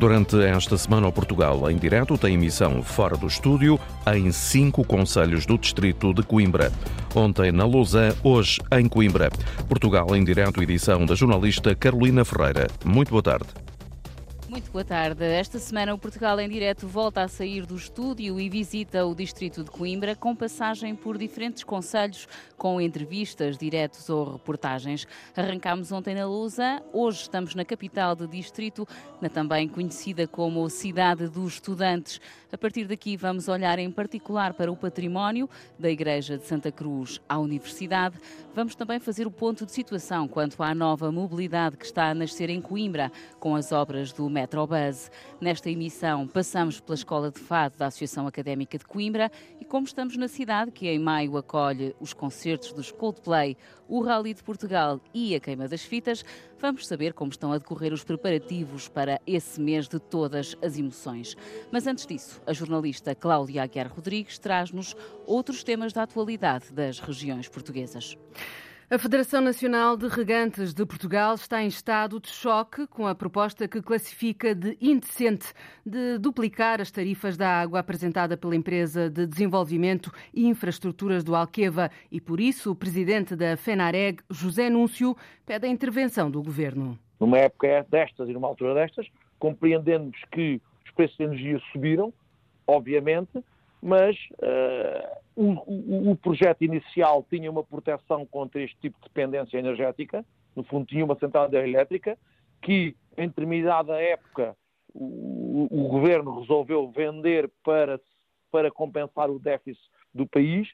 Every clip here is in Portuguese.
Durante esta semana, o Portugal em direto tem emissão fora do estúdio em cinco conselhos do distrito de Coimbra. Ontem na Lausanne, hoje em Coimbra. Portugal em direto, edição da jornalista Carolina Ferreira. Muito boa tarde. Muito boa tarde. Esta semana o Portugal em Direto volta a sair do estúdio e visita o distrito de Coimbra com passagem por diferentes conselhos com entrevistas, diretos ou reportagens. Arrancámos ontem na Lusa, hoje estamos na capital do distrito, na também conhecida como Cidade dos Estudantes. A partir daqui vamos olhar em particular para o património da Igreja de Santa Cruz à Universidade. Vamos também fazer o ponto de situação quanto à nova mobilidade que está a nascer em Coimbra com as obras do Metrobus. Nesta emissão, passamos pela Escola de Fado da Associação Académica de Coimbra e como estamos na cidade, que em maio acolhe os concertos dos Coldplay, o Rally de Portugal e a Queima das Fitas, vamos saber como estão a decorrer os preparativos para esse mês de todas as emoções. Mas antes disso, a jornalista Cláudia Aguiar Rodrigues traz-nos outros temas da atualidade das regiões portuguesas. A Federação Nacional de Regantes de Portugal está em estado de choque com a proposta que classifica de indecente de duplicar as tarifas da água apresentada pela empresa de desenvolvimento e infraestruturas do Alqueva e, por isso, o presidente da FENAREG, José Núncio, pede a intervenção do governo. Numa época destas e numa altura destas, compreendemos que os preços de energia subiram, obviamente, mas uh, o, o, projeto inicial tinha uma proteção contra este tipo de dependência energética, no fundo tinha uma central elétrica, que em determinada época o, o, governo resolveu vender para, para compensar o déficit do país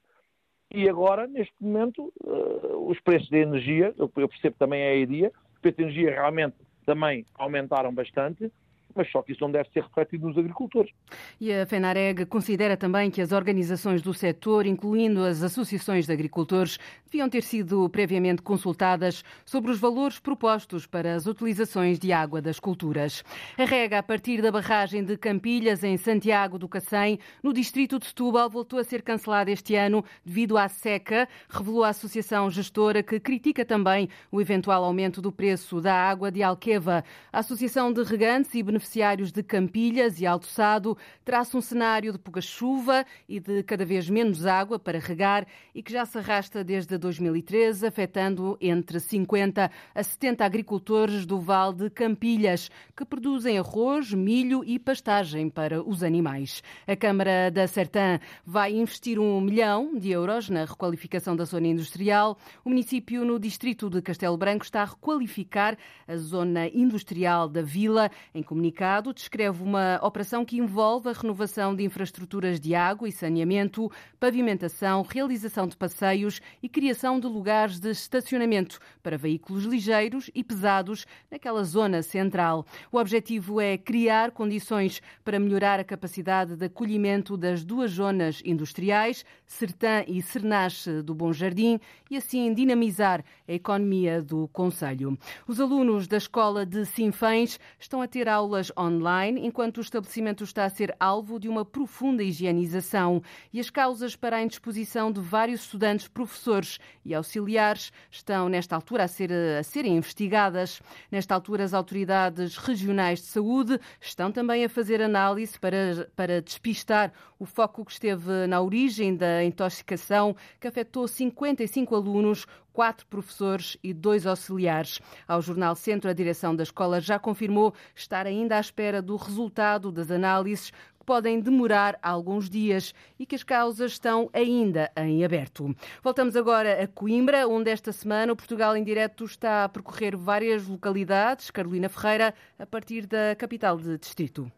e agora, neste momento, uh, os preços de energia, eu percebo também a ideia, os preços de energia realmente também aumentaram bastante, mas só que isso não deve ser refletido nos agricultores. E a FENAREG considera também que as organizações do setor, incluindo as associações de agricultores, deviam ter sido previamente consultadas sobre os valores propostos para as utilizações de água das culturas. A rega a partir da barragem de Campilhas, em Santiago do Cacém, no distrito de Setúbal, voltou a ser cancelada este ano devido à seca, revelou a associação gestora que critica também o eventual aumento do preço da água de Alqueva. A Associação de Regantes e Beneficiários beneficiários de Campilhas e Alto Sado traça um cenário de pouca chuva e de cada vez menos água para regar e que já se arrasta desde 2013, afetando entre 50 a 70 agricultores do Val de Campilhas, que produzem arroz, milho e pastagem para os animais. A Câmara da Sertã vai investir um milhão de euros na requalificação da zona industrial. O município no distrito de Castelo Branco está a requalificar a zona industrial da vila em comunicação comunicado descreve uma operação que envolve a renovação de infraestruturas de água e saneamento, pavimentação, realização de passeios e criação de lugares de estacionamento para veículos ligeiros e pesados naquela zona central. O objetivo é criar condições para melhorar a capacidade de acolhimento das duas zonas industriais, Sertã e Cernache do Bom Jardim, e assim dinamizar a economia do Conselho. Os alunos da Escola de Sinfães estão a ter aulas aulas online, enquanto o estabelecimento está a ser alvo de uma profunda higienização. E as causas para a indisposição de vários estudantes, professores e auxiliares estão, nesta altura, a, ser, a serem investigadas. Nesta altura, as autoridades regionais de saúde estão também a fazer análise para, para despistar o foco que esteve na origem da intoxicação, que afetou 55 alunos, quatro professores e dois auxiliares. Ao Jornal Centro, a direção da escola já confirmou estar ainda à espera do resultado das análises que podem demorar alguns dias e que as causas estão ainda em aberto. Voltamos agora a Coimbra, onde esta semana o Portugal em Direto está a percorrer várias localidades. Carolina Ferreira, a partir da capital de distrito.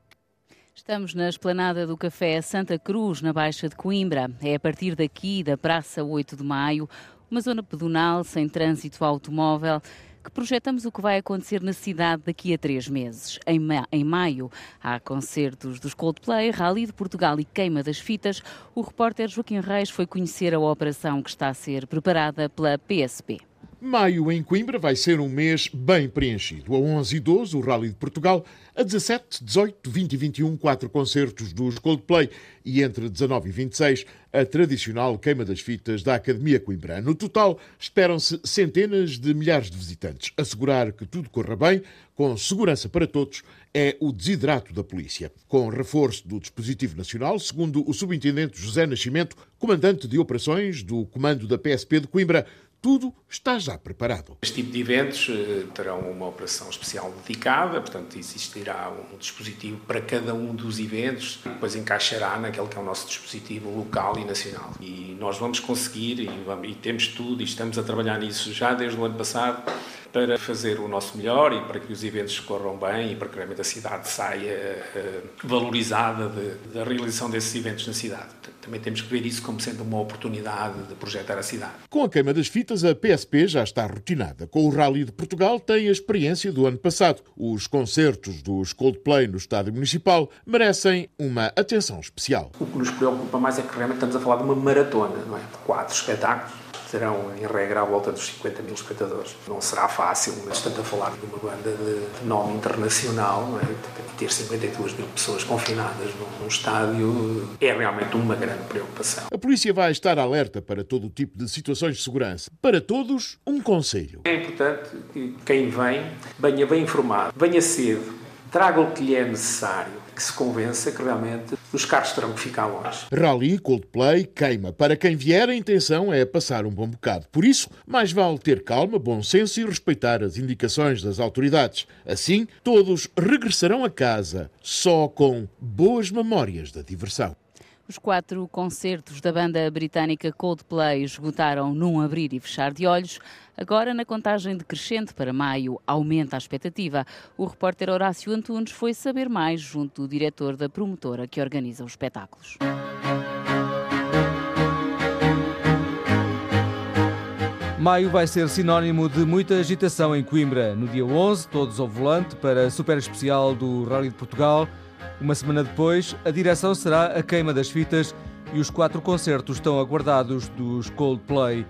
Estamos na esplanada do Café Santa Cruz, na Baixa de Coimbra. É a partir daqui, da Praça 8 de Maio, uma zona pedonal sem trânsito automóvel que projetamos o que vai acontecer na cidade daqui a três meses. Em, ma em maio há concertos dos Coldplay, Rally de Portugal e Queima das Fitas. O repórter Joaquim Reis foi conhecer a operação que está a ser preparada pela PSP. Maio em Coimbra vai ser um mês bem preenchido. A 11 e 12, o Rally de Portugal. A 17, 18, 20 e 21, quatro concertos dos Coldplay. E entre 19 e 26, a tradicional queima das fitas da Academia Coimbra. No total, esperam-se centenas de milhares de visitantes. Assegurar que tudo corra bem, com segurança para todos, é o desidrato da polícia. Com reforço do dispositivo nacional, segundo o subintendente José Nascimento, comandante de operações do comando da PSP de Coimbra, tudo está já preparado. Este tipo de eventos uh, terão uma operação especial dedicada, portanto, existirá um dispositivo para cada um dos eventos, que depois encaixará naquele que é o nosso dispositivo local e nacional. E nós vamos conseguir, e, vamos, e temos tudo, e estamos a trabalhar nisso já desde o ano passado, para fazer o nosso melhor e para que os eventos corram bem e para que realmente a cidade saia uh, valorizada de, da realização desses eventos na cidade. Também temos que ver isso como sendo uma oportunidade de projetar a cidade. Com a queima das fitas, a PSP já está rotinada. Com o Rally de Portugal, tem a experiência do ano passado. Os concertos dos Coldplay no Estádio Municipal merecem uma atenção especial. O que nos preocupa mais é que realmente estamos a falar de uma maratona, não é? De quatro espetáculos terão em regra à volta dos 50 mil espectadores. Não será fácil, mas estamos a falar de uma banda de nome internacional, não é? ter 52 mil pessoas confinadas num, num estádio é realmente uma grande preocupação. A polícia vai estar alerta para todo o tipo de situações de segurança. Para todos, um conselho. É importante que quem vem venha bem informado, venha cedo, traga o que lhe é necessário, que se convença que realmente os carros terão que ficar longe. Rally, Coldplay, queima. Para quem vier, a intenção é passar um bom bocado. Por isso, mais vale ter calma, bom senso e respeitar as indicações das autoridades. Assim, todos regressarão a casa só com boas memórias da diversão. Os quatro concertos da banda britânica Coldplay esgotaram num abrir e fechar de olhos. Agora, na contagem decrescente para maio, aumenta a expectativa. O repórter Horácio Antunes foi saber mais junto do diretor da promotora que organiza os espetáculos. Maio vai ser sinónimo de muita agitação em Coimbra. No dia 11, todos ao volante para a super especial do Rally de Portugal. Uma semana depois, a direção será a queima das fitas e os quatro concertos estão aguardados dos Coldplay.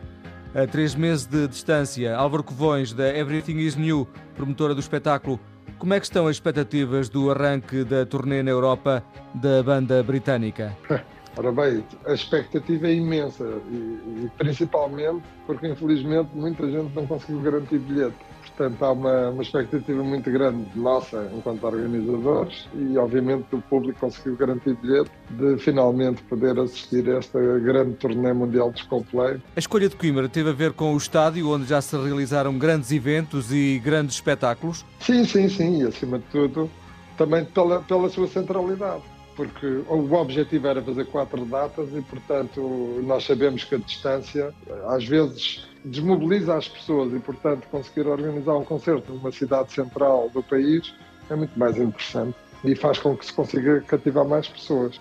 A três meses de distância, Álvaro Covões, da Everything is New, promotora do espetáculo, como é que estão as expectativas do arranque da turnê na Europa da banda britânica? Ora bem, a expectativa é imensa e, e principalmente porque infelizmente muita gente não conseguiu garantir bilhete. Portanto, há uma, uma expectativa muito grande nossa, enquanto organizadores, e obviamente o público conseguiu garantir bilhete de finalmente poder assistir a esta grande turnê mundial de Coldplay. A escolha de Coimbra teve a ver com o estádio, onde já se realizaram grandes eventos e grandes espetáculos? Sim, sim, sim, e acima de tudo, também pela, pela sua centralidade porque o objetivo era fazer quatro datas e, portanto, nós sabemos que a distância às vezes desmobiliza as pessoas e, portanto, conseguir organizar um concerto numa cidade central do país é muito mais interessante e faz com que se consiga cativar mais pessoas.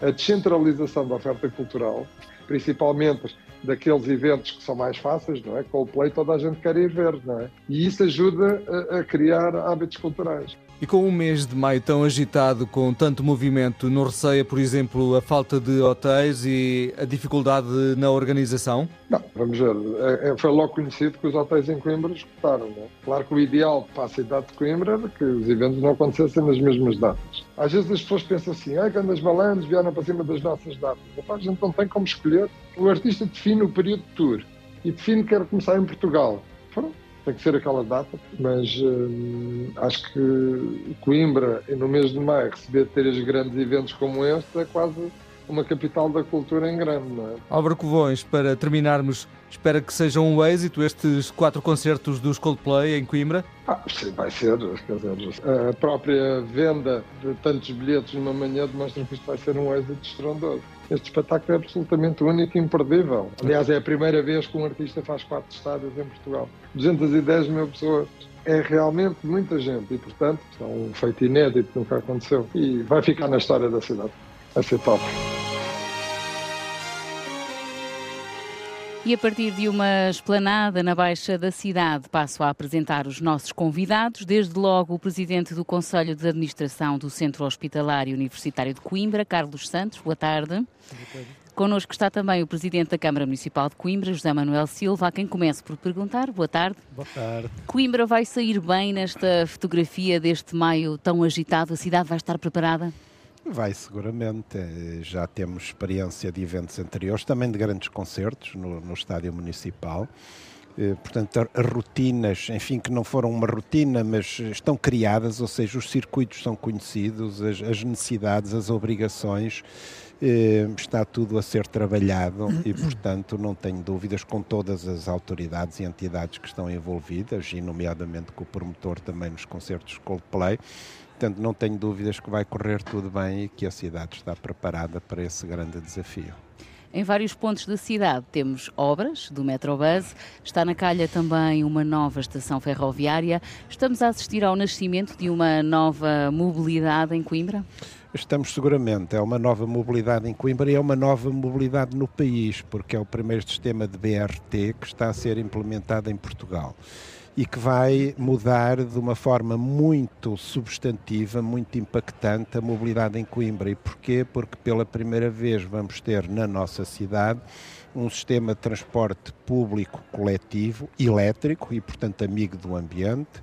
A descentralização da oferta cultural, principalmente daqueles eventos que são mais fáceis, não é? Coldplay toda a gente quer ir ver, não é? E isso ajuda a, a criar hábitos culturais. E com um mês de maio tão agitado, com tanto movimento, não receia, por exemplo, a falta de hotéis e a dificuldade na organização? Não, vamos ver. É, é, foi logo conhecido que os hotéis em Coimbra escutaram. Não é? Claro que o ideal para a cidade de Coimbra era que os eventos não acontecessem nas mesmas datas. Às vezes as pessoas pensam assim, ai, quando as malandros vieram para cima das nossas datas. a gente não tem como escolher. O artista define o período de tour e define que quer começar em Portugal. Pronto tem que ser aquela data, mas hum, acho que Coimbra, no mês de maio, receber três grandes eventos como este é quase uma capital da cultura em grande, não é? Álvaro Covões, para terminarmos, espera que sejam um êxito estes quatro concertos dos Coldplay em Coimbra? Ah, sim, vai ser. Quer dizer, a própria venda de tantos bilhetes numa manhã demonstra que isto vai ser um êxito estrondoso. Este espetáculo é absolutamente único e imperdível. Aliás, é a primeira vez que um artista faz quatro estádios em Portugal. 210 mil pessoas é realmente muita gente e, portanto, é um feito inédito, nunca aconteceu. E vai ficar na história da cidade. Vai ser top. E a partir de uma esplanada na Baixa da cidade, passo a apresentar os nossos convidados. Desde logo, o presidente do Conselho de Administração do Centro Hospitalar e Universitário de Coimbra, Carlos Santos. Boa tarde. Boa tarde. Connosco está também o Presidente da Câmara Municipal de Coimbra, José Manuel Silva, a quem começo por perguntar. Boa tarde. Boa tarde. Coimbra vai sair bem nesta fotografia deste maio tão agitado? A cidade vai estar preparada? Vai, seguramente. Já temos experiência de eventos anteriores, também de grandes concertos no, no Estádio Municipal. Eh, portanto, as rotinas, enfim, que não foram uma rotina, mas estão criadas, ou seja, os circuitos são conhecidos, as, as necessidades, as obrigações, eh, está tudo a ser trabalhado e, portanto, não tenho dúvidas com todas as autoridades e entidades que estão envolvidas, e nomeadamente com o promotor também nos concertos Coldplay. Portanto, não tenho dúvidas que vai correr tudo bem e que a cidade está preparada para esse grande desafio. Em vários pontos da cidade temos obras do Metrobus, está na calha também uma nova estação ferroviária. Estamos a assistir ao nascimento de uma nova mobilidade em Coimbra? Estamos seguramente. É uma nova mobilidade em Coimbra e é uma nova mobilidade no país, porque é o primeiro sistema de BRT que está a ser implementado em Portugal e que vai mudar de uma forma muito substantiva, muito impactante a mobilidade em Coimbra. E porquê? Porque pela primeira vez vamos ter na nossa cidade um sistema de transporte público coletivo, elétrico e, portanto, amigo do ambiente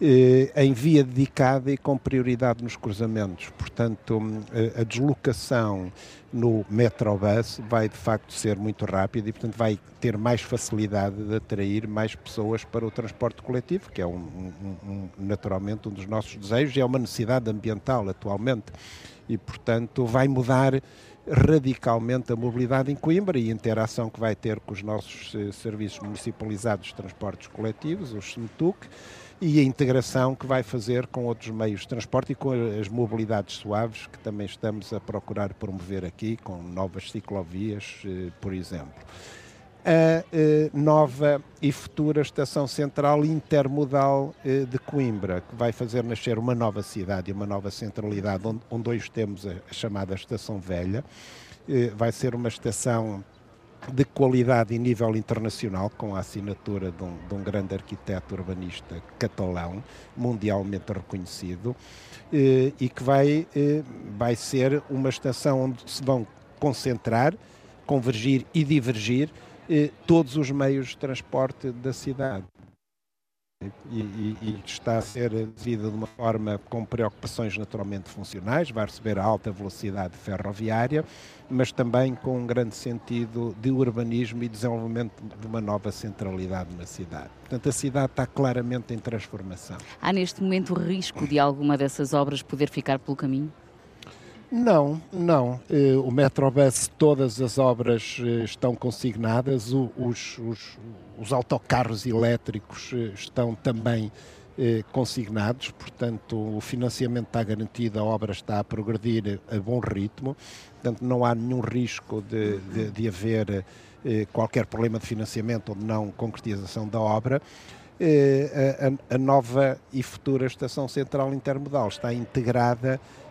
eh, em via dedicada e com prioridade nos cruzamentos. Portanto, eh, a deslocação no Metrobus vai de facto ser muito rápida e, portanto, vai ter mais facilidade de atrair mais pessoas para o transporte coletivo, que é um, um, um, naturalmente um dos nossos desejos e é uma necessidade ambiental atualmente. E, portanto, vai mudar radicalmente a mobilidade em Coimbra e a interação que vai ter com os nossos eh, serviços municipalizados de transportes coletivos, os SMTUC, e a integração que vai fazer com outros meios de transporte e com as mobilidades suaves que também estamos a procurar promover aqui, com novas ciclovias, eh, por exemplo. A eh, nova e futura estação central intermodal eh, de Coimbra, que vai fazer nascer uma nova cidade e uma nova centralidade, onde, hoje temos a chamada Estação Velha. Vai ser uma estação de qualidade e nível internacional, com a assinatura de um, de um grande arquiteto urbanista catalão, mundialmente reconhecido, eh, e que vai, eh, vai ser uma estação onde se vão concentrar, convergir e divergir eh, todos os meios de transporte da cidade e, e, e, está a ser desenvolvida de uma forma com preocupações naturalmente funcionais, vai receber a alta velocidade ferroviária, mas também com um grande sentido de urbanismo e desenvolvimento de uma nova centralidade na cidade. Portanto, a cidade está claramente em transformação. Há neste momento o risco de alguma dessas obras poder ficar pelo caminho? Não, não. Eh, o Metrobus, todas as obras eh, estão consignadas, os, os, os autocarros elétricos eh, estão também consignados, portanto o financiamento está garantido, a obra está a progredir a bom ritmo, portanto não há nenhum risco de, de, de haver qualquer problema de financiamento ou de não concretização da obra. A, a, a nova e futura estação central intermodal está integrada eh,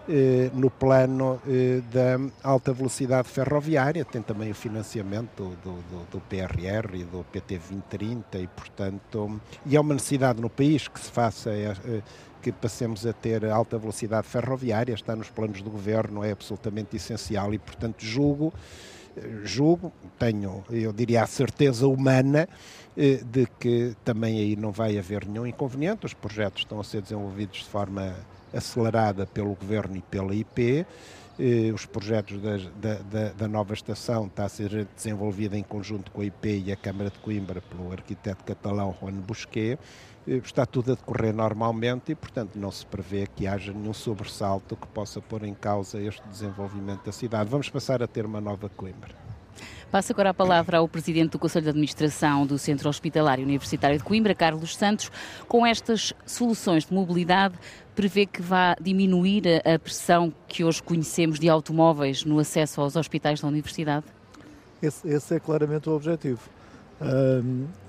no plano eh, da alta velocidade ferroviária, tem também o financiamento do, do, do, PRR e do PT 2030 e, portanto, e é uma necessidade no país que se faça, eh, que passemos a ter alta velocidade ferroviária, está nos planos do governo, é absolutamente essencial e, portanto, julgo, julgo, tenho, eu diria, a certeza humana de que também aí não vai haver nenhum inconveniente, os projetos estão a ser desenvolvidos de forma acelerada pelo Governo e pela IP. Eh, os projetos da, da, da, nova estação está a ser desenvolvida em conjunto com a IP e a Câmara de Coimbra pelo arquiteto catalão Juan Busquet. Eh, está tudo a decorrer normalmente e, portanto, não se prevê que haja nenhum sobressalto que possa pôr em causa este desenvolvimento da cidade. Vamos passar a ter uma nova Coimbra. Passo agora a palavra ao Presidente do Conselho de Administração do Centro Hospitalar Universitário de Coimbra, Carlos Santos. Com estas soluções de mobilidade, prevê que vá diminuir a pressão que hoje conhecemos de automóveis no acesso aos hospitais da Universidade? Esse, esse é claramente o objetivo.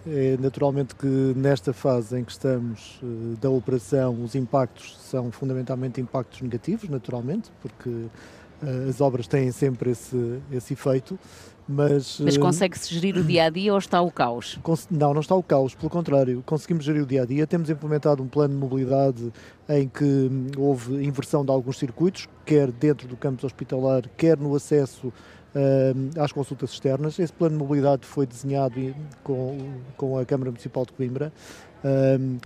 É naturalmente que nesta fase em que estamos uh, da operação, os impactos são fundamentalmente impactos negativos, naturalmente, porque uh, as obras têm sempre esse, esse efeito, mas, Mas eh, consegue-se gerir o dia a dia ou está o caos? Não, não está o caos, pelo contrário, conseguimos gerir o dia a dia. Temos implementado um plano de mobilidade em que houve inversão de alguns circuitos, quer dentro do campus hospitalar, quer no acesso às consultas externas. Esse plano de mobilidade foi desenhado com, com a Câmara Municipal de Coimbra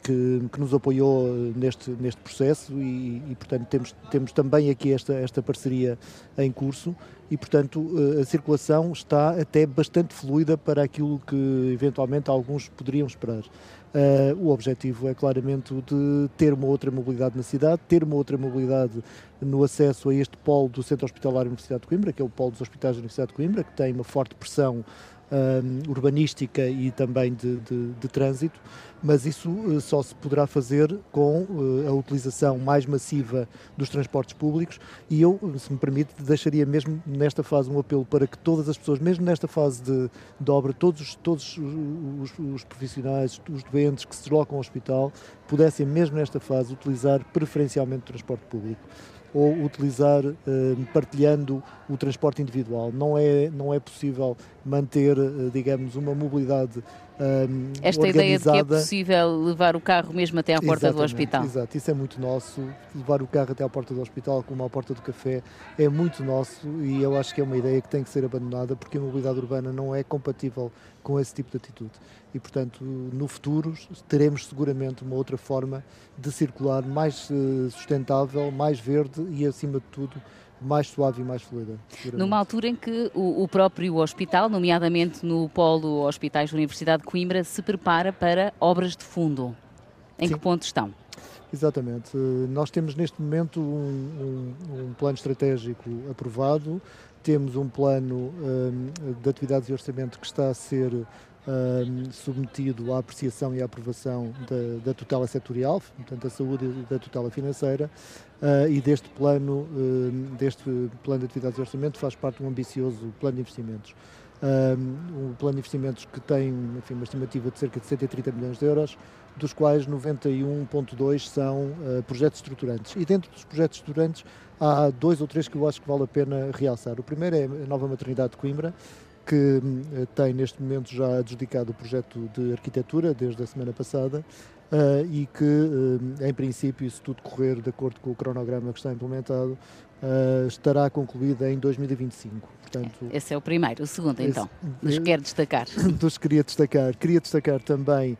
que, que, nos apoiou neste, neste processo e, e, portanto, temos, temos também aqui esta, esta parceria em curso e, portanto, eh, a circulação está até bastante fluida para aquilo que eventualmente alguns poderiam esperar. Uh, o objetivo é claramente o de ter uma outra mobilidade na cidade, ter uma outra mobilidade no acesso a este polo do Centro Hospitalar da Universidade de Coimbra, que é o polo dos hospitais da Universidade de Coimbra, que tem uma forte pressão uh, urbanística e também de, de, de trânsito, mas isso uh, só se poderá fazer com uh, a utilização mais massiva dos transportes públicos e eu, se me permite, deixaria mesmo nesta fase um apelo para que todas as pessoas, mesmo nesta fase de, de obra, todos, todos os, os, profissionais, os doentes que se deslocam ao hospital, pudessem mesmo nesta fase utilizar preferencialmente o transporte público ou utilizar uh, partilhando o transporte individual. Não é, não é possível manter, uh, digamos, uma mobilidade um, Esta ideia de que é possível levar o carro mesmo até à porta Exatamente, do hospital. Exato, isso é muito nosso. Levar o carro até à porta do hospital, como à porta do café, é muito nosso e eu acho que é uma ideia que tem que ser abandonada porque a mobilidade urbana não é compatível com esse tipo de atitude. E, portanto, no futuro teremos seguramente uma outra forma de circular mais eh, sustentável, mais verde e, acima de tudo, mais suave e mais fluida. Numa altura em que o, o, próprio hospital, nomeadamente no polo Hospitais da Universidade de Coimbra, se prepara para obras de fundo. Em Sim. que ponto estão? Exatamente. Nós temos neste momento um, um, um plano estratégico aprovado, temos um plano um, de atividades e orçamento que está a ser submetido à apreciação e à aprovação da, da tutela setorial, portanto, da saúde e da tutela financeira, uh, e deste plano, deste plano de atividades e orçamento faz parte um ambicioso plano de investimentos. Um, um plano de investimentos que tem enfim, uma estimativa de cerca de 130 milhões de euros, dos quais 91,2 são uh, projetos estruturantes. E dentro dos projetos estruturantes há dois ou três que eu acho que vale a pena realçar. O primeiro é a nova maternidade de Coimbra, que eh, tem neste momento já adjudicado o projeto de arquitetura desde a semana passada uh, e que, uh, em princípio, se tudo correr de acordo com o cronograma que está implementado, uh, estará concluída em 2025. Portanto, esse é o primeiro. O segundo, esse, então, dos quer destacar. Dos queria destacar. Queria destacar também,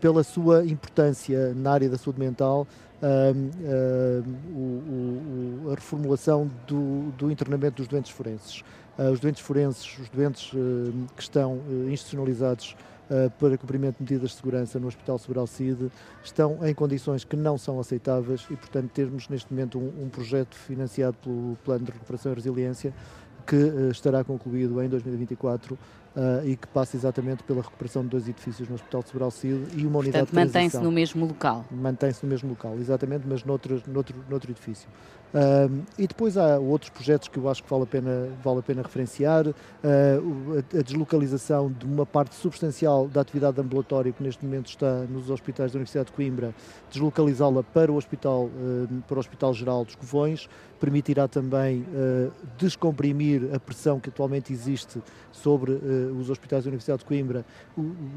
pela sua importância na área da saúde mental, o, o, a reformulação do, do internamento dos doentes forenses. Uh, os doentes forenses, os doentes uh, que estão uh, institucionalizados para cumprimento de medidas de segurança no Hospital Segural CID estão em condições que não são aceitáveis e, portanto, temos neste momento um, um projeto financiado pelo Plano de Recuperação e Resiliência que estará concluído em 2024 uh, e que passa exatamente pela recuperação de dois edifícios no Hospital de Sobral Cid e uma unidade Portanto, mantém-se no mesmo local. Mantém-se no mesmo local, exatamente, mas noutro, noutro, noutro edifício. E depois há outros projetos que eu acho que vale a pena, vale a pena referenciar, uh, a, a, deslocalização de uma parte substancial da atividade ambulatória que neste momento está nos hospitais da Universidade de Coimbra, deslocalizá-la para o Hospital, uh, para o Hospital Geral dos Covões, permitirá também uh, descomprimir a pressão que atualmente existe sobre uh, os hospitais da Universidade de Coimbra,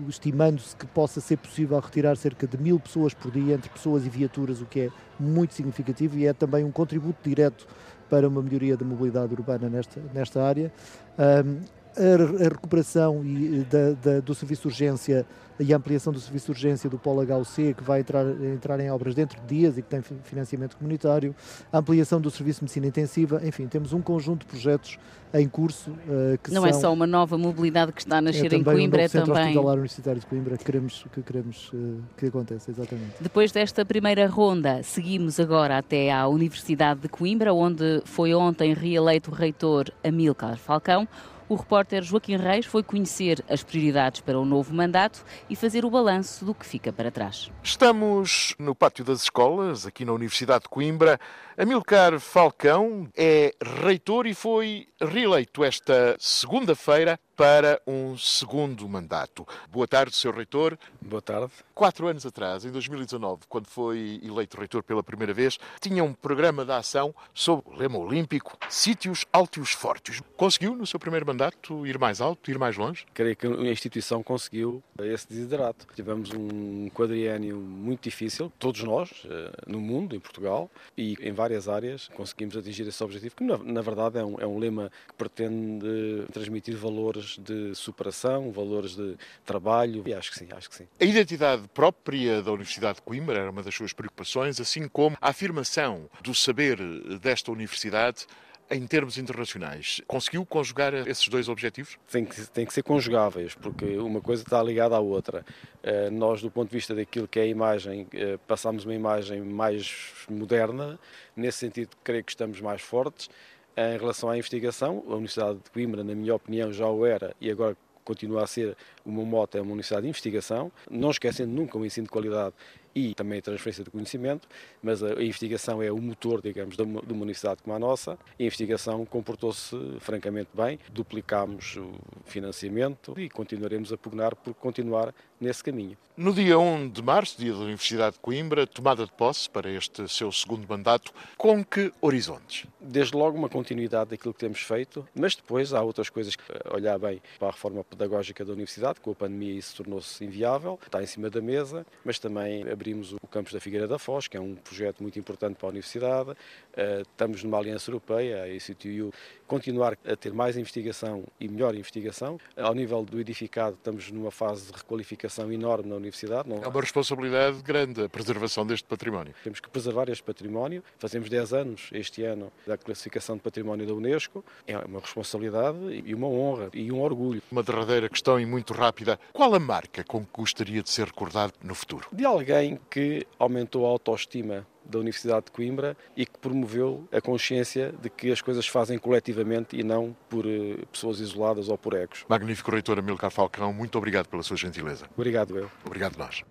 estimando-se que possa ser possível retirar cerca de mil pessoas por dia, entre pessoas e viaturas, o que é muito significativo e é também um contributo direto para uma melhoria da mobilidade urbana nesta, nesta área. Um, a, recuperação e, da, da, do serviço de urgência e a ampliação do serviço de urgência do Polo HUC, que vai entrar, entrar em obras dentro de dias e que tem financiamento comunitário, a ampliação do serviço de medicina intensiva, enfim, temos um conjunto de projetos em curso uh, que Não são, é só uma nova mobilidade que está a nascer é em Coimbra, um é Centro também... Hospitalar Universitário de Coimbra que queremos, que, queremos uh, que aconteça, exatamente. Depois desta primeira ronda, seguimos agora até à Universidade de Coimbra, onde foi ontem reeleito o reitor Amílcar Falcão. O repórter Joaquim Reis foi conhecer as prioridades para o novo mandato e fazer o balanço do que fica para trás. Estamos no pátio das escolas, aqui na Universidade de Coimbra. Amilcar Falcão é reitor e foi reeleito esta segunda-feira para um segundo mandato. Boa tarde, Sr. Reitor. Boa tarde. Quatro anos atrás, em 2019, quando foi eleito reitor pela primeira vez, tinha um programa de ação sobre o lema olímpico Sítios Altos Fortes. Conseguiu, no seu primeiro mandato, ir mais alto, ir mais longe? Creio que a instituição conseguiu esse desiderato. Tivemos um quadriênio muito difícil, todos nós, eh, no mundo, em Portugal, e em várias áreas conseguimos atingir esse objetivo, que na, verdade é um, é um lema que pretende transmitir valores de superação, valores de trabalho, e acho que sim, acho que sim. A identidade própria da Universidade de Coimbra era uma das suas preocupações, assim como a afirmação do saber desta universidade em termos internacionais. Conseguiu conjugar esses dois objetivos? Tem que, tem que ser conjugáveis, porque uma coisa está ligada à outra. Eh, nós, do ponto de vista daquilo que é a imagem, eh, passamos uma imagem mais moderna. Nesse sentido, creio que estamos mais fortes. Em relação à investigação, a Universidade de Coimbra, na minha opinião, já o era e agora continua a ser meu moto é uma universidade de investigação, não esquecendo nunca o ensino de qualidade e também a transferência de conhecimento, mas a investigação é o motor, digamos, de uma universidade como a nossa. A investigação comportou-se francamente bem, duplicámos o financiamento e continuaremos a pugnar por continuar nesse caminho. No dia 1 de março, dia da Universidade de Coimbra, tomada de posse para este seu segundo mandato, com que horizontes? Desde logo uma continuidade daquilo que temos feito, mas depois há outras coisas, olhar bem para a reforma pedagógica da Universidade, com a pandemia isso tornou-se inviável, está em cima da mesa, mas também abrimos o campus da Figueira da Foz, que é um projeto muito importante para a Universidade. Eh, estamos numa aliança europeia, a ICTU, continuar a ter mais investigação e melhor investigação. Ao nível do edificado, estamos numa fase de requalificação enorme na Universidade. Não... É uma responsabilidade grande a preservação deste património. Temos que preservar este património. Fazemos 10 anos este ano da classificação de património da Unesco. É uma responsabilidade e uma honra e um orgulho. Uma derradeira questão e muito rápida. Qual a marca com que gostaria de ser recordado no futuro? De alguém que aumentou a autoestima da Universidade de Coimbra e que promoveu a consciência de que as coisas fazem coletivamente e não por eh, pessoas isoladas ou por egos. Magnífico reitor Amilcar Falcão, muito obrigado pela sua gentileza. Obrigado eu. Obrigado nós.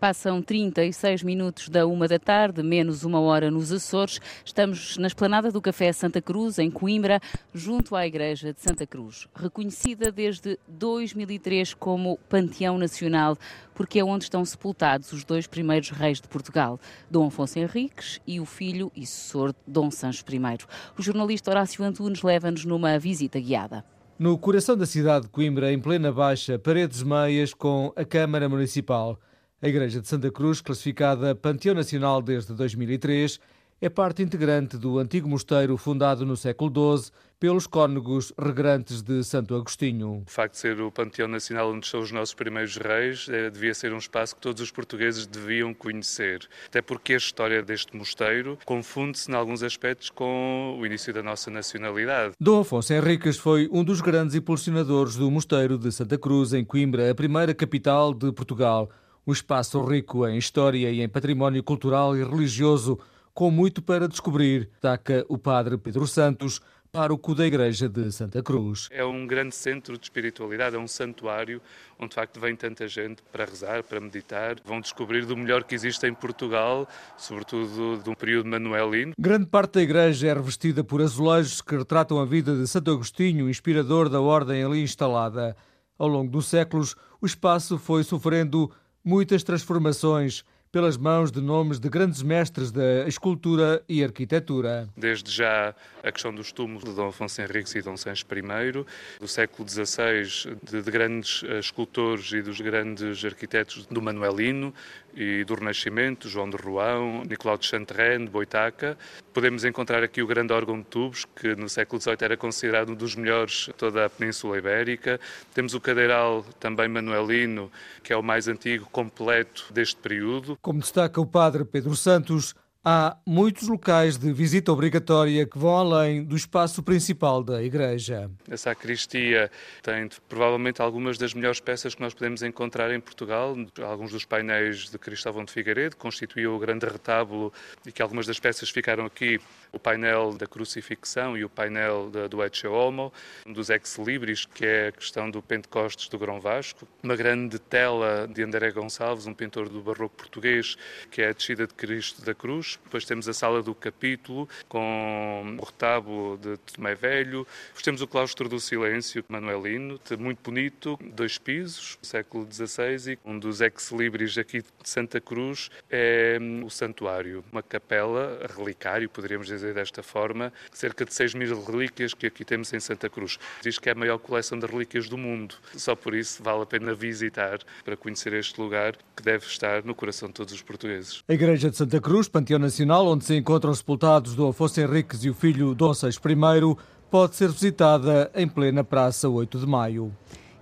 Passam 36 minutos da uma da tarde, menos uma hora nos Açores. Estamos na esplanada do Café Santa Cruz, em Coimbra, junto à Igreja de Santa Cruz, reconhecida desde 2003 como Panteão Nacional, porque é onde estão sepultados os dois primeiros reis de Portugal, Dom Afonso Henriques e o filho e sucessor Dom Sancho I. O jornalista Horácio Antunes leva-nos numa visita guiada. No coração da cidade de Coimbra, em plena baixa, paredes meias com a Câmara Municipal. A Igreja de Santa Cruz, classificada Panteão Nacional desde 2003, é parte integrante do antigo mosteiro fundado no século XII pelos cônegos regrantes de Santo Agostinho. O facto de ser o Panteão Nacional onde estão os nossos primeiros reis eh, devia ser um espaço que todos os portugueses deviam conhecer, até porque a história deste mosteiro confunde-se em alguns aspectos com o início da nossa nacionalidade. Dom Afonso Henriques foi um dos grandes impulsionadores do mosteiro de Santa Cruz, em Coimbra, a primeira capital de Portugal um espaço rico em história e em património cultural e religioso, com muito para descobrir, destaca o padre Pedro Santos, pároco da Igreja de Santa Cruz. É um grande centro de espiritualidade, é um santuário onde de facto vem tanta gente para rezar, para meditar. Vão descobrir do melhor que existe em Portugal, sobretudo de um período manuelino. Grande parte da igreja é revestida por azulejos que retratam a vida de Santo Agostinho, inspirador da ordem ali instalada. Ao longo dos séculos, o espaço foi sofrendo muitas transformações pelas mãos de nomes de grandes mestres da escultura e arquitetura. Desde já a questão dos túmulos de Dom Afonso Henriques e Dom Sancho I, do século XVI, de, de grandes eh, escultores e dos grandes arquitetos do Manuelino, e do Renascimento, João de Roão, Nicolau de Chantrenne, Boitaca. Podemos encontrar aqui o grande órgão de tubos, que no século XVIII era considerado um dos melhores de toda a Península Ibérica. Temos o cadeiral também manuelino, que é o mais antigo completo deste período. Como destaca o padre Pedro Santos, Há muitos locais de visita obrigatória que vão além do espaço principal da igreja. A sacristia tem provavelmente algumas das melhores peças que nós podemos encontrar em Portugal. Alguns dos painéis de Cristóvão de Figueiredo constituíam o grande retábulo e que algumas das peças ficaram aqui. O painel da crucifixão e o painel do Ecce Homo, um dos Ex Libris, que é a questão do Pentecostes do Grão Vasco. Uma grande tela de André Gonçalves, um pintor do barroco português, que é a descida de Cristo da Cruz Cruz, depois temos a Sala do Capítulo, com o retábulo de Tomé Velho, depois temos o Claustro do Silêncio, manuelino, muito bonito, dois pisos, século XVI, e um dos ex-libris aqui de Santa Cruz é hum, o Santuário, uma capela, relicário, poderíamos dizer desta forma, cerca de 6 mil relíquias que aqui temos em Santa Cruz. Diz que é a maior coleção de relíquias do mundo, só por isso vale a pena visitar para conhecer este lugar que deve estar no coração de todos os portugueses. A Igreja de Santa Cruz, Panteão Nacional, onde se encontram os sepultados do Afonso Henriques e o filho Dom Seis I, pode ser visitada em plena Praça 8 de Maio.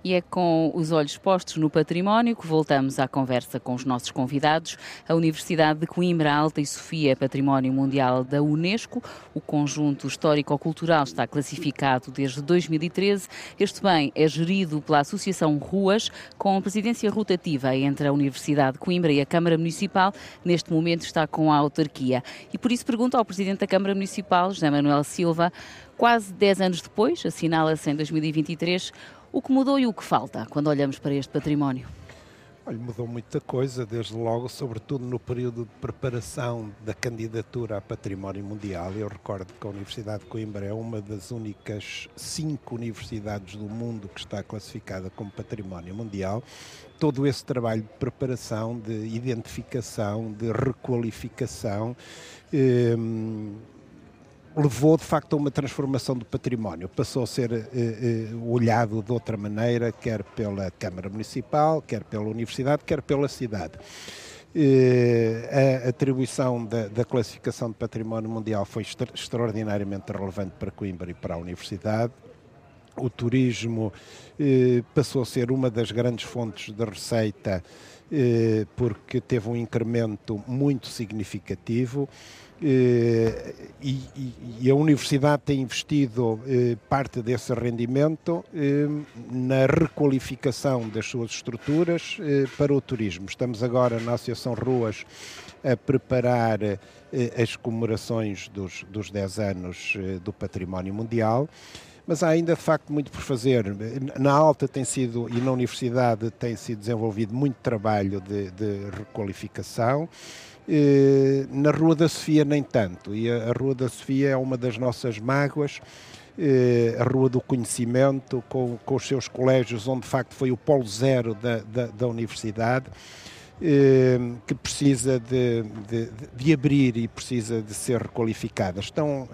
E é com os olhos postos no património que voltamos à conversa com os nossos convidados. A Universidade de Coimbra Alta e Sofia é Património Mundial da Unesco. O conjunto histórico-cultural está classificado desde 2013. Este bem é gerido pela Associação Ruas, com presidência rotativa entre a Universidade de Coimbra e a Câmara Municipal. Neste momento está com a autarquia. E por isso pergunto ao Presidente da Câmara Municipal, José Manuel Silva, quase 10 anos depois, assinala-se em 2023, o que mudou e o que falta quando olhamos para este património? Olha, mudou muita coisa, desde logo, sobretudo no período de preparação da candidatura a Património Mundial. Eu recordo que a Universidade de Coimbra é uma das únicas cinco universidades do mundo que está classificada como Património Mundial. Todo esse trabalho de preparação, de identificação, de requalificação. Eh, levou de facto a uma transformação do património. Passou a ser eh, eh, olhado de outra maneira, quer pela Câmara Municipal, quer pela Universidade, quer pela cidade. Eh, a atribuição da, da, classificação de património mundial foi extra, extraordinariamente relevante para Coimbra e para a Universidade. O turismo eh, passou a ser uma das grandes fontes de receita eh, porque teve um incremento muito significativo. Eh, e, e, a Universidade tem investido eh, parte desse rendimento eh, na requalificação das suas estruturas para o turismo. Estamos agora na Associação Ruas a preparar as comemorações dos, dos 10 anos do Património Mundial mas há ainda de facto muito por fazer. Na Alta tem sido e na Universidade tem sido desenvolvido muito trabalho de, de requalificação. Eh, na Rua da Sofia, nem tanto. E a, Rua da Sofia é uma das nossas mágoas. Eh, a Rua do Conhecimento, com, com, os seus colégios, onde de facto foi o polo zero da, da, da universidade, eh, que precisa de, de, de, abrir e precisa de ser requalificada. Estão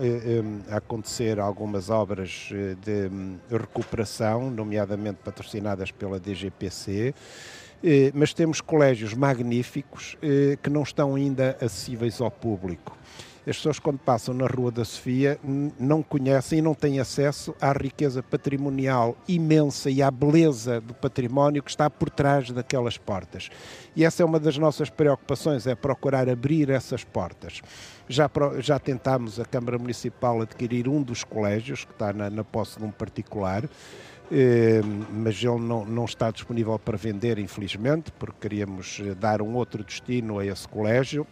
a acontecer algumas obras de recuperação, nomeadamente patrocinadas pela DGPC. Eh, mas temos colégios magníficos eh, que não estão ainda acessíveis ao público. As pessoas, quando passam na Rua da Sofia, não conhecem e não têm acesso à riqueza patrimonial imensa e à beleza do património que está por trás daquelas portas. E essa é uma das nossas preocupações, é procurar abrir essas portas. Já, já tentámos a Câmara Municipal adquirir um dos colégios, que está na, na posse de um particular, mas ele não, não está disponível para vender, infelizmente, porque queríamos eh, dar um outro destino a esse colégio.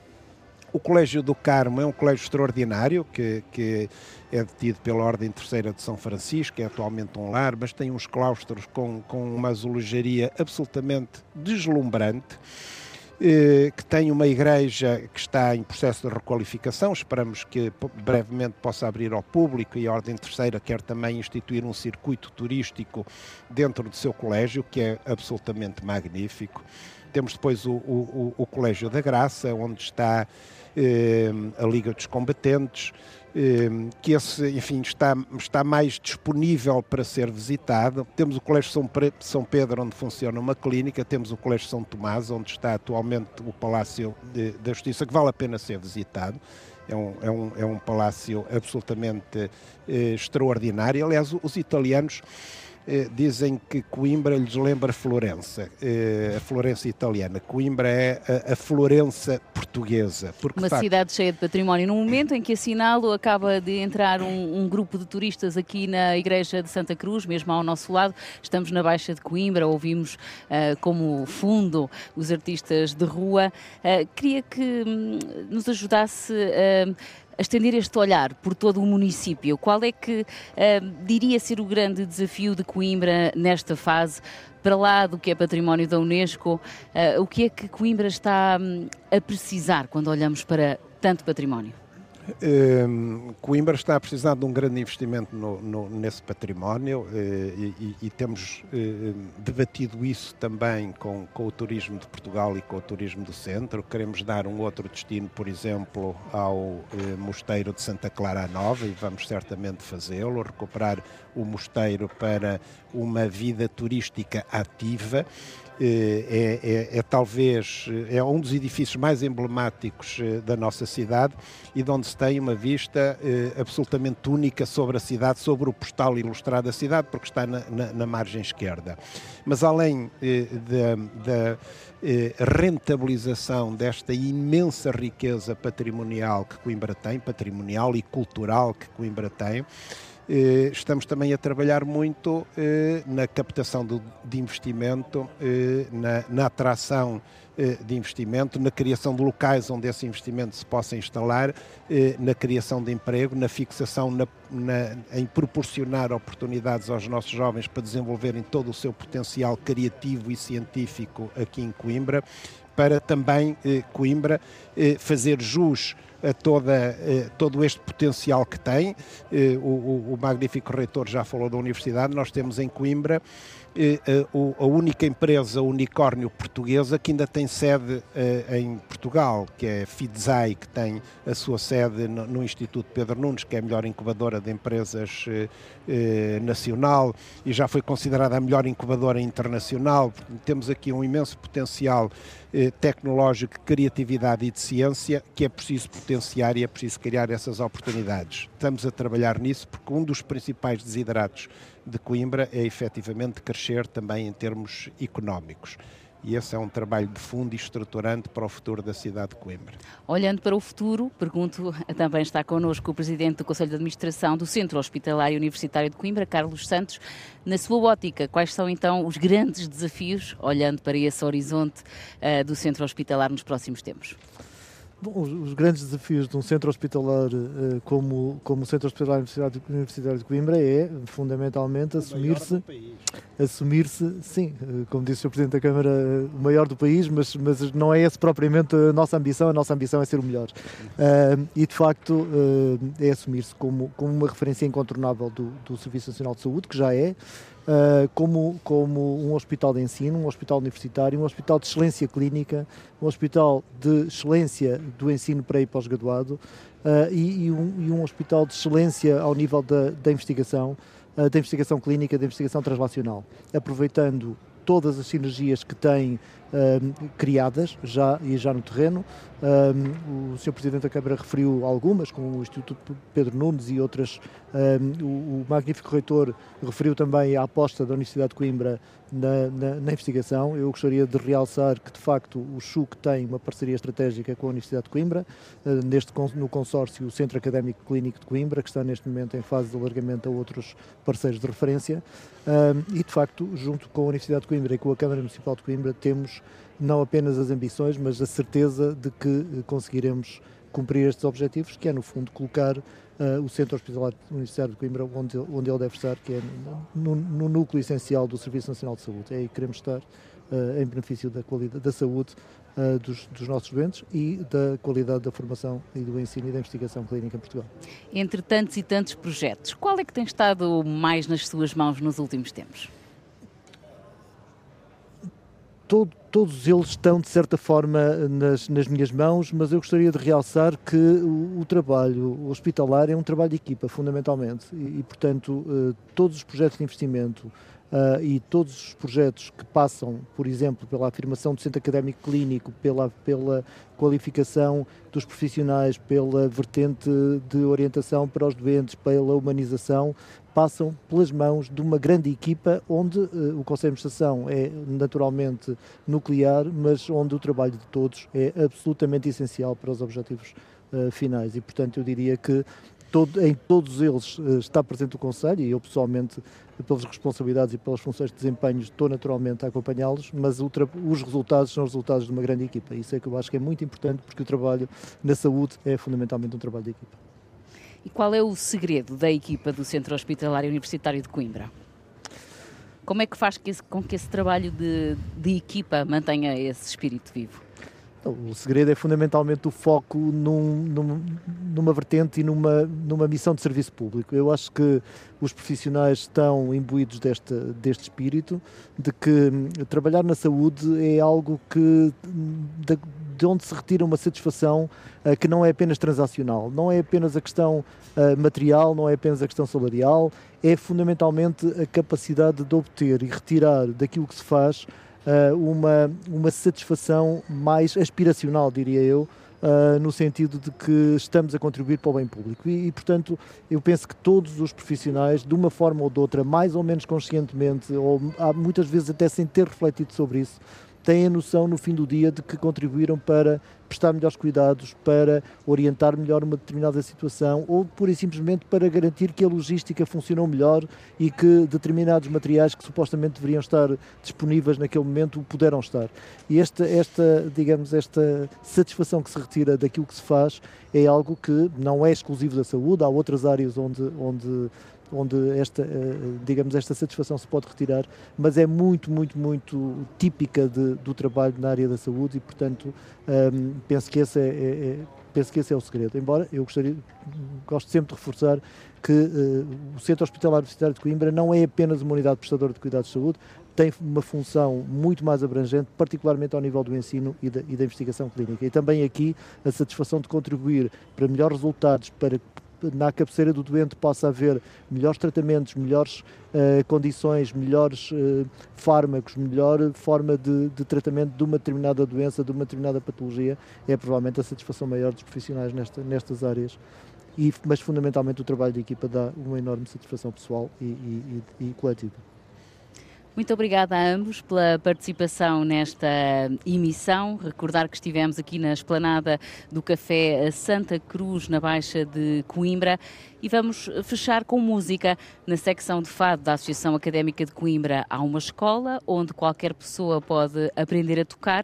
O Colégio do Carmo é um colégio extraordinário que, que é detido pela Ordem Terceira de São Francisco, é atualmente um lar, mas tem uns claustros com, com uma azulejaria absolutamente deslumbrante. Eh, que tem uma igreja que está em processo de requalificação, esperamos que brevemente possa abrir ao público e a Ordem Terceira quer também instituir um circuito turístico dentro do seu colégio, que é absolutamente magnífico. Temos depois o, o, o Colégio da Graça, onde está eh, a Liga dos Combatentes, que esse, enfim, está, está mais disponível para ser visitado. Temos o Colégio São, São Pedro, onde funciona uma clínica, temos o Colégio São Tomás, onde está atualmente o Palácio de, da Justiça, que vale a pena ser visitado. É um, é um, é um palácio absolutamente eh, extraordinário. Aliás, os italianos dizem que Coimbra lhes lembra Florença, eh, a Florença italiana. Coimbra é a, a Florença portuguesa. Porque, Uma facto, cidade cheia de património. No momento em que assinalo, acaba de entrar um, um, grupo de turistas aqui na Igreja de Santa Cruz, mesmo ao nosso lado. Estamos na Baixa de Coimbra, ouvimos uh, como fundo os artistas de rua. Uh, queria que hum, nos ajudasse uh, estender este olhar por todo o município. Qual é que uh, diria ser o grande desafio de Coimbra nesta fase? Para lá do que é património da Unesco, uh, o que é que Coimbra está um, a precisar quando olhamos para tanto património? Um, Coimbra está a precisar de um grande investimento no, no, nesse património uh, e, e, temos uh, debatido isso também com, com, o turismo de Portugal e com o turismo do centro. Queremos dar um outro destino, por exemplo, ao uh, Mosteiro de Santa Clara Nova e vamos certamente fazê-lo, recuperar o mosteiro para uma vida turística ativa é, é, é, talvez é um dos edifícios mais emblemáticos eh, da nossa cidade e de onde se tem uma vista eh, absolutamente única sobre a cidade, sobre o postal ilustrado da cidade, porque está na, na, na margem esquerda. Mas além eh, da, rentabilização desta imensa riqueza patrimonial que Coimbra tem, patrimonial e cultural que Coimbra tem, eh, estamos também a trabalhar muito eh, na captação de investimento, eh, na, na atração de investimento, na criação de locais onde esse investimento se possa instalar, na criação de emprego, na fixação, na, na, em proporcionar oportunidades aos nossos jovens para desenvolverem todo o seu potencial criativo e científico aqui em Coimbra, para também Coimbra fazer jus a toda, eh, todo este potencial que tem. Eh, o, o, magnífico reitor já falou da universidade, nós temos em Coimbra a única empresa unicórnio portuguesa que ainda tem sede em Portugal, que é a que tem a sua sede no Instituto Pedro Nunes, que é a melhor incubadora de empresas nacional e já foi considerada a melhor incubadora internacional. Temos aqui um imenso potencial tecnológico, criatividade e de ciência que é preciso potenciar e é preciso criar essas oportunidades. Estamos a trabalhar nisso porque um dos principais desideratos de Coimbra é efetivamente crescer também em termos económicos. E esse é um trabalho de fundo e estruturante para o futuro da cidade de Coimbra. Olhando para o futuro, pergunto, também está connosco o Presidente do Conselho de Administração do Centro Hospitalar Universitário de Coimbra, Carlos Santos. Na sua ótica, quais são então os grandes desafios, olhando para esse horizonte uh, do Centro Hospitalar nos próximos tempos? Bom, os, grandes desafios de um centro hospitalar uh, como, como o Centro Hospitalar Universidade de Coimbra é, fundamentalmente, assumir-se, assumir-se, sim, uh, como disse o Presidente da Câmara, uh, o maior do país, mas, mas não é essa propriamente a nossa ambição, a nossa ambição é ser o melhor. e, de facto, é assumir-se como, como uma referência incontornável do, do Serviço Nacional de Saúde, que já é, uh, como, como um hospital de ensino, um hospital universitário, um hospital de excelência clínica, um hospital de excelência do ensino pré e pós-graduado uh, e, e, um, e, um, hospital de excelência ao nível da, da investigação, uh, da investigação clínica, da investigação translacional, aproveitando todas as sinergias que tem criadas já e já no terreno. O Sr. Presidente da Câmara referiu algumas, como o Instituto Pedro Nunes e outras. O, magnífico reitor referiu também a aposta da Universidade de Coimbra na, na, na, investigação. Eu gostaria de realçar que, de facto, o CHUC tem uma parceria estratégica com a Universidade de Coimbra, uh, neste, no consórcio Centro Académico Clínico de Coimbra, que está neste momento em fase de alargamento a outros parceiros de referência. E, de facto, junto com a Universidade de Coimbra e com a Câmara Municipal de Coimbra, temos não apenas as ambições, mas a certeza de que eh, conseguiremos cumprir estes objetivos, que é, no fundo, colocar uh, o Centro Hospitalar Universitário de Coimbra onde, onde ele deve estar, que é no, no, núcleo essencial do Serviço Nacional de Saúde. É aí que queremos estar, uh, em benefício da qualidade da saúde uh, dos, dos, nossos doentes e da qualidade da formação e do ensino e da investigação clínica em Portugal. Entre tantos e tantos projetos, qual é que tem estado mais nas suas mãos nos últimos tempos? Todo, todos eles estão, de certa forma, nas, nas, minhas mãos, mas eu gostaria de realçar que o, o trabalho hospitalar é um trabalho de equipa, fundamentalmente, e, e portanto, uh, todos os projetos de investimento Uh, e todos os projetos que passam, por exemplo, pela afirmação do centro académico clínico, pela, pela qualificação dos profissionais, pela vertente de orientação para os doentes, pela humanização, passam pelas mãos de uma grande equipa onde uh, o Conselho de Administração é naturalmente nuclear, mas onde o trabalho de todos é absolutamente essencial para os objetivos uh, finais. E, portanto, eu diria que todo, em todos eles uh, está presente o Conselho e eu pessoalmente, pelas responsabilidades e pelas funções de desempenho, estou naturalmente a acompanhá-los, mas os resultados são os resultados de uma grande equipa. Isso é que eu acho que é muito importante porque o trabalho na saúde é fundamentalmente um trabalho de equipa. E qual é o segredo da equipa do Centro Hospitalar Universitário de Coimbra? Como é que faz com que esse trabalho de, de equipa mantenha esse espírito vivo? O segredo é fundamentalmente o foco num, num, numa vertente e numa, numa missão de serviço público. Eu acho que os profissionais estão imbuídos deste, deste espírito, de que hum, trabalhar na saúde é algo que de, de onde se retira uma satisfação uh, que não é apenas transacional, não é apenas a questão uh, material, não é apenas a questão salarial, é fundamentalmente a capacidade de obter e retirar daquilo que se faz uh, uma, uma satisfação mais aspiracional, diria eu, Uh, no sentido de que estamos a contribuir para o bem público. E, e, portanto, eu penso que todos os profissionais, de uma forma ou de outra, mais ou menos conscientemente, ou muitas vezes até sem ter refletido sobre isso, têm a noção no fim do dia de que contribuíram para prestar melhores cuidados, para orientar melhor uma determinada situação ou pura e simplesmente para garantir que a logística funcionou melhor e que determinados materiais que supostamente deveriam estar disponíveis naquele momento puderam estar. E esta, esta digamos, esta satisfação que se retira daquilo que se faz é algo que não é exclusivo da saúde, há outras áreas onde, onde onde esta, eh, digamos, esta satisfação se pode retirar, mas é muito, muito, muito típica de, do trabalho na área da saúde e, portanto, um, ehm, penso, que esse é, é, é, penso que esse é o segredo. Embora eu gostaria, gosto sempre de reforçar que uh, o Centro Hospitalar Universitário de Coimbra não é apenas uma unidade prestadora de cuidados de saúde, tem uma função muito mais abrangente, particularmente ao nível do ensino e da, e da, investigação clínica. E também aqui a satisfação de contribuir para melhores resultados, para na cabeceira do doente possa haver melhores tratamentos, melhores uh, condições, melhores uh, fármacos, melhor forma de, de, tratamento de uma determinada doença, de uma determinada patologia, é provavelmente a satisfação maior dos profissionais nesta, nestas áreas. E, mas fundamentalmente o trabalho de equipa dá uma enorme satisfação pessoal e, e, e coletiva. Muito obrigada a ambos pela participação nesta emissão. Recordar que estivemos aqui na esplanada do Café Santa Cruz, na Baixa de Coimbra. E vamos fechar com música. Na secção de fado da Associação Académica de Coimbra há uma escola onde qualquer pessoa pode aprender a tocar.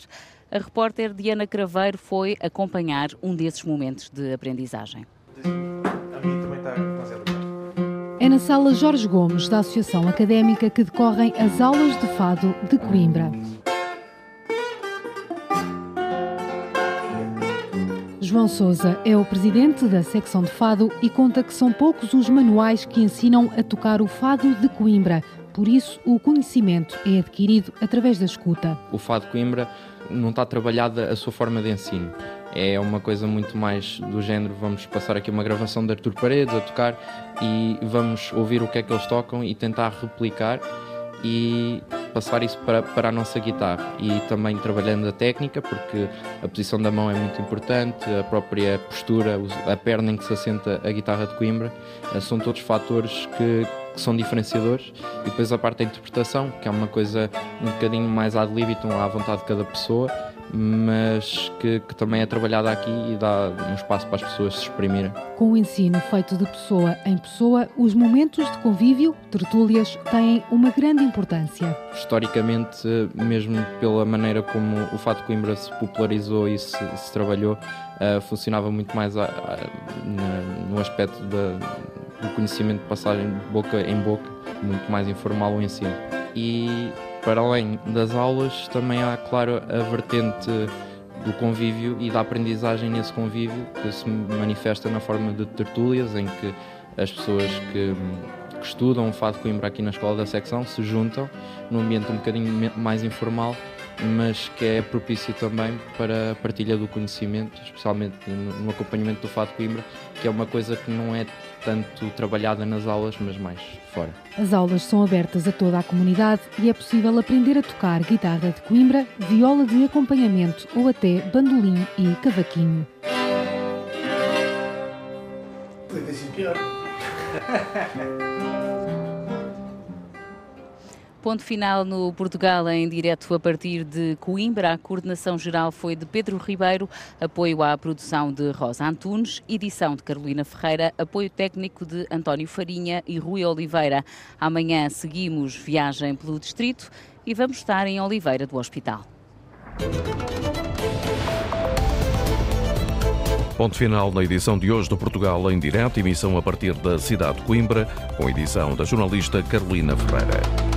A repórter Diana Craveiro foi acompanhar um desses momentos de aprendizagem. A minha também está é na sala Jorge Gomes, da Associação Académica, que decorrem as aulas de fado de Coimbra. João Souza é o presidente da secção de fado e conta que são poucos os manuais que ensinam a tocar o fado de Coimbra. Por isso, o conhecimento é adquirido através da escuta. O fado Coimbra não está trabalhada a sua forma de ensino é uma coisa muito mais do género. Vamos passar aqui uma gravação de Artur Paredes a tocar e vamos ouvir o que é que eles tocam e tentar replicar e passar isso para, para a nossa guitarra e também trabalhando a técnica porque a posição da mão é muito importante, a própria postura, a perna em que se assenta a guitarra de Coimbra, eh, são todos fatores que, que são diferenciadores e depois a parte da interpretação, que é uma coisa um bocadinho mais ad libitum à vontade de cada pessoa mas que, que, também é trabalhada aqui e dá um espaço para as pessoas se exprimirem. Com o ensino feito de pessoa em pessoa, os momentos de convívio, tertúlias, têm uma grande importância. Historicamente, mesmo pela maneira como o Fato de Coimbra se popularizou e se, se trabalhou, uh, funcionava muito mais a, a, na, no aspecto da, do conhecimento de passagem de boca em boca, muito mais informal o ensino. E para além das aulas, também há, claro, a vertente do convívio e da aprendizagem nesse convívio, que se manifesta na forma de tertúlias, em que as pessoas que, que estudam o Fado Coimbra aqui na escola da secção se juntam num ambiente um bocadinho mais informal mas que é propício também para a partilha do conhecimento, especialmente no acompanhamento do Fado Coimbra, que é uma coisa que não é tanto trabalhada nas aulas, mas mais fora. As aulas são abertas a toda a comunidade e é possível aprender a tocar guitarra de Coimbra, viola de acompanhamento ou até bandolim e cavaquinho. Foi assim pior. Ponto final no Portugal em direto a partir de Coimbra. A coordenação geral foi de Pedro Ribeiro, apoio à produção de Rosa Antunes, edição de Carolina Ferreira, apoio técnico de António Farinha e Rui Oliveira. Amanhã seguimos viagem pelo distrito e vamos estar em Oliveira do Hospital. Ponto final na edição de hoje do Portugal em direto, emissão a partir da cidade de Coimbra, com edição da jornalista Carolina Ferreira.